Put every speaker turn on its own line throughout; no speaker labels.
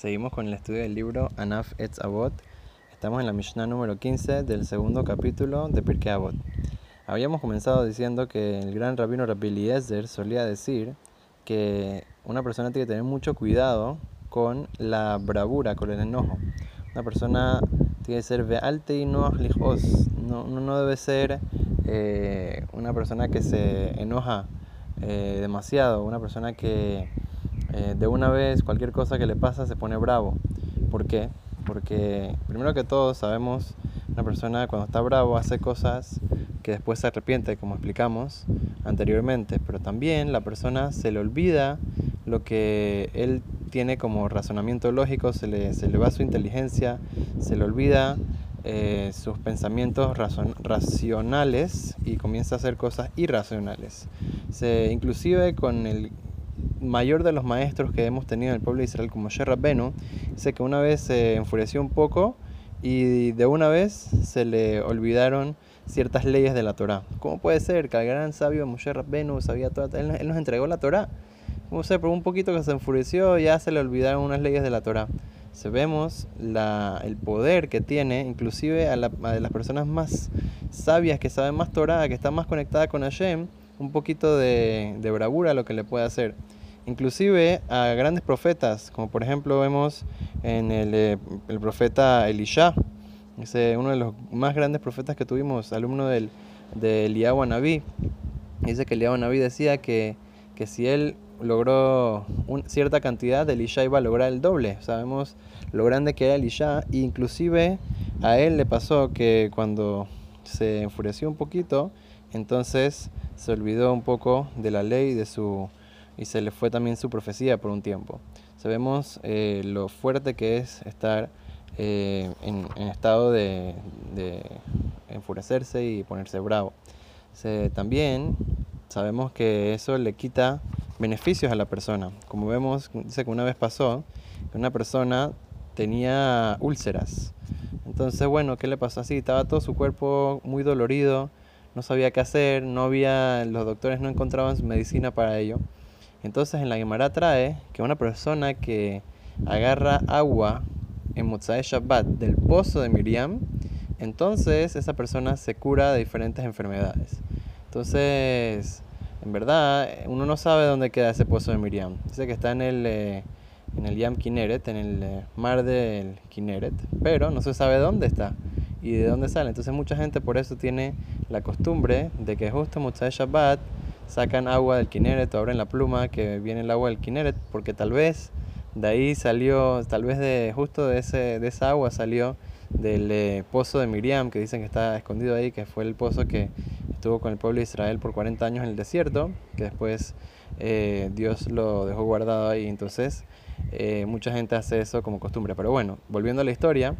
Seguimos con el estudio del libro Anaf Etz Avot. Estamos en la Mishnah número 15 del segundo capítulo de Pirkei Avot. Habíamos comenzado diciendo que el gran rabino Rabbi Eliezer solía decir que una persona tiene que tener mucho cuidado con la bravura, con el enojo. Una persona tiene que ser vealte y no no, no debe ser eh, una persona que se enoja eh, demasiado, una persona que eh, de una vez cualquier cosa que le pasa se pone bravo. ¿Por qué? Porque primero que todo sabemos, una persona cuando está bravo hace cosas que después se arrepiente, como explicamos anteriormente, pero también la persona se le olvida lo que él tiene como razonamiento lógico, se le, se le va su inteligencia, se le olvida eh, sus pensamientos racionales y comienza a hacer cosas irracionales. Se, inclusive con el mayor de los maestros que hemos tenido en el pueblo de Israel, como Sherrab Benu, dice que una vez se enfureció un poco y de una vez se le olvidaron ciertas leyes de la Torah. ¿Cómo puede ser que el gran sabio Moshe Rabbenu sabía toda, él, él, nos entregó la Torah? ¿Cómo sé? Por un poquito que se enfureció ya se le olvidaron unas leyes de la Torah. Se vemos la, el poder que tiene, inclusive a, a, las personas más sabias, que saben más Torah, que están más conectadas con Hashem, un poquito de, de bravura lo que le puede hacer inclusive a grandes profetas, como por ejemplo vemos en el, eh, el profeta Elisha, ese, uno de los más grandes profetas que tuvimos, alumno del, de Eliyahu. Dice que Eliyahu decía que, que si él logró una cierta cantidad, Elisha iba a lograr el doble. Sabemos lo grande que era Elisha, e inclusive a él le pasó que cuando se enfureció un poquito, entonces se olvidó un poco de la ley de su y se le fue también su profecía por un tiempo. Sabemos eh, lo fuerte que es estar eh, en, estado de, de, enfurecerse y ponerse bravo. Se, también sabemos que eso le quita beneficios a la persona. Como vemos, dice que una vez pasó que una persona tenía úlceras. Entonces, bueno, ¿qué le pasó así? Estaba todo su cuerpo muy dolorido, no sabía qué hacer, no había, los doctores no encontraban medicina para ello. Entonces en la Gemara trae que una persona que agarra agua en Motzai Shabbat del pozo de Miriam, entonces esa persona se cura de diferentes enfermedades. Entonces, en verdad, uno no sabe dónde queda ese pozo de Miriam. Dice que está en el, eh, en el Yam Kineret, en el eh, mar del Kineret, pero no se sabe dónde está y de dónde sale. Entonces mucha gente por eso tiene la costumbre de que justo Motzai Shabbat sacan agua del Kineret o abren la pluma que viene el agua del Kineret, porque tal vez de ahí salió, tal vez de justo de, ese, de esa agua salió del eh, pozo de Miriam, que dicen que está escondido ahí, que fue el pozo que estuvo con el pueblo de Israel por 40 años en el desierto, que después eh, Dios lo dejó guardado ahí. Entonces, eh, mucha gente hace eso como costumbre. Pero bueno, volviendo a la historia,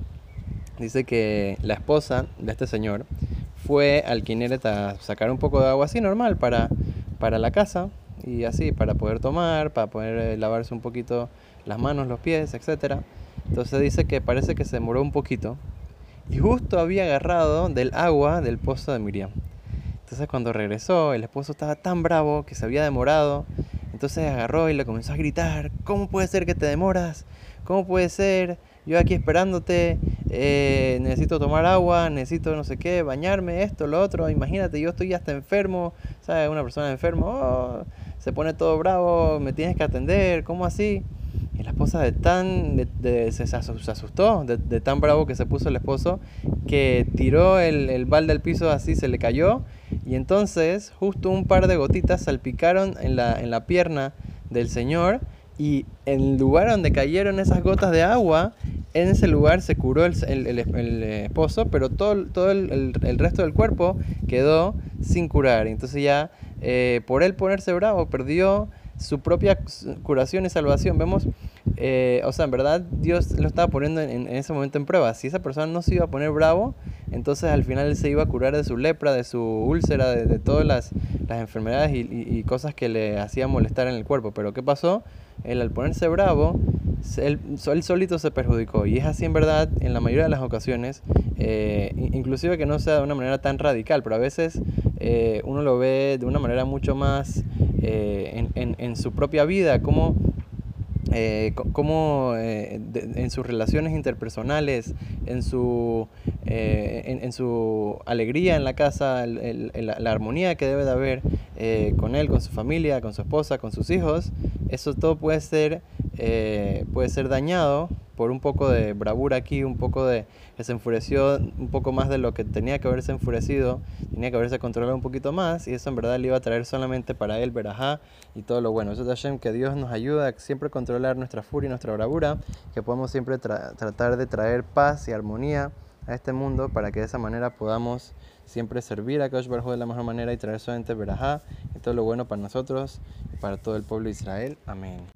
dice que la esposa de este señor fue al Kineret a sacar un poco de agua así normal para para la casa y así, para poder tomar, para poder eh, lavarse un poquito las manos, los pies, etc. Entonces dice que parece que se demoró un poquito y justo había agarrado del agua del pozo de Miriam. Entonces cuando regresó, el esposo estaba tan bravo que se había demorado. Entonces agarró y le comenzó a gritar, ¿cómo puede ser que te demoras? ¿Cómo puede ser? Yo aquí esperándote, eh, necesito tomar agua, necesito no sé qué, bañarme, esto, lo otro. Imagínate, yo estoy hasta enfermo, ¿sabes? Una persona enferma, oh, se pone todo bravo, me tienes que atender, ¿cómo así? Y la esposa de tan, de, de, se, asustó de, de, tan bravo que se puso el esposo, que tiró el, el balde al piso así, se le cayó, y entonces justo un par de gotitas salpicaron en la, en la pierna del señor, y en el lugar donde cayeron esas gotas de agua, en ese lugar se curó el, el, esposo, pero todo, todo el, resto del cuerpo quedó sin curar. Entonces ya eh, por él ponerse bravo perdió su propia curación y salvación. Vemos, eh, o sea, en verdad Dios lo estaba poniendo en, en, ese momento en prueba. Si esa persona no se iba a poner bravo, entonces al final él se iba a curar de su lepra, de su úlcera, de, todas las, las enfermedades y, y, cosas que le hacían molestar en el cuerpo. Pero ¿qué pasó? Él al ponerse bravo, él, solito se perjudicó. Y es así en verdad en la mayoría de las ocasiones, eh, inclusive que no sea de una manera tan radical, pero a veces eh, uno lo ve de una manera mucho más en, en, en, su propia vida, como eh, cómo eh, en sus relaciones interpersonales, en su, eh, en, su alegría en la casa, la armonía que debe de haber con él, con su familia, con su esposa, con sus hijos, eso todo puede ser, puede ser dañado por un poco de bravura aquí, un poco de que se enfureció un poco más de lo que tenía que haberse enfurecido, tenía que haberse controlado un poquito más y eso en verdad le iba a traer solamente para él verajá y todo lo bueno. Eso es Hashem, que Dios nos ayuda a siempre controlar nuestra furia y nuestra bravura, que podamos siempre tratar de traer paz y armonía a este mundo para que de esa manera podamos siempre servir a Kosh Baruj de la mejor manera y traer solamente verajá y todo lo bueno para nosotros y para todo el pueblo de Israel. Amén.